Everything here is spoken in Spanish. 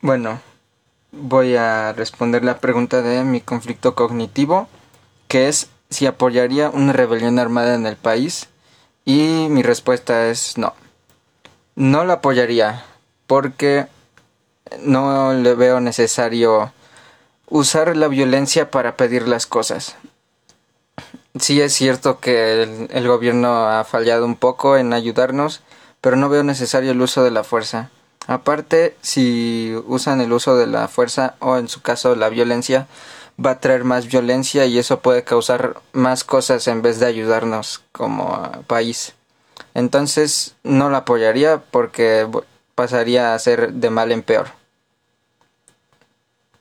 Bueno, voy a responder la pregunta de mi conflicto cognitivo, que es si apoyaría una rebelión armada en el país. Y mi respuesta es no. No la apoyaría porque no le veo necesario usar la violencia para pedir las cosas. Sí es cierto que el, el, gobierno ha fallado un poco en ayudarnos, pero no veo necesario el uso de la fuerza. Aparte, si usan el uso de la fuerza o en su caso la violencia, va a traer más violencia y eso puede causar más cosas en vez de ayudarnos como país. Entonces no la apoyaría porque pasaría a ser de mal en peor.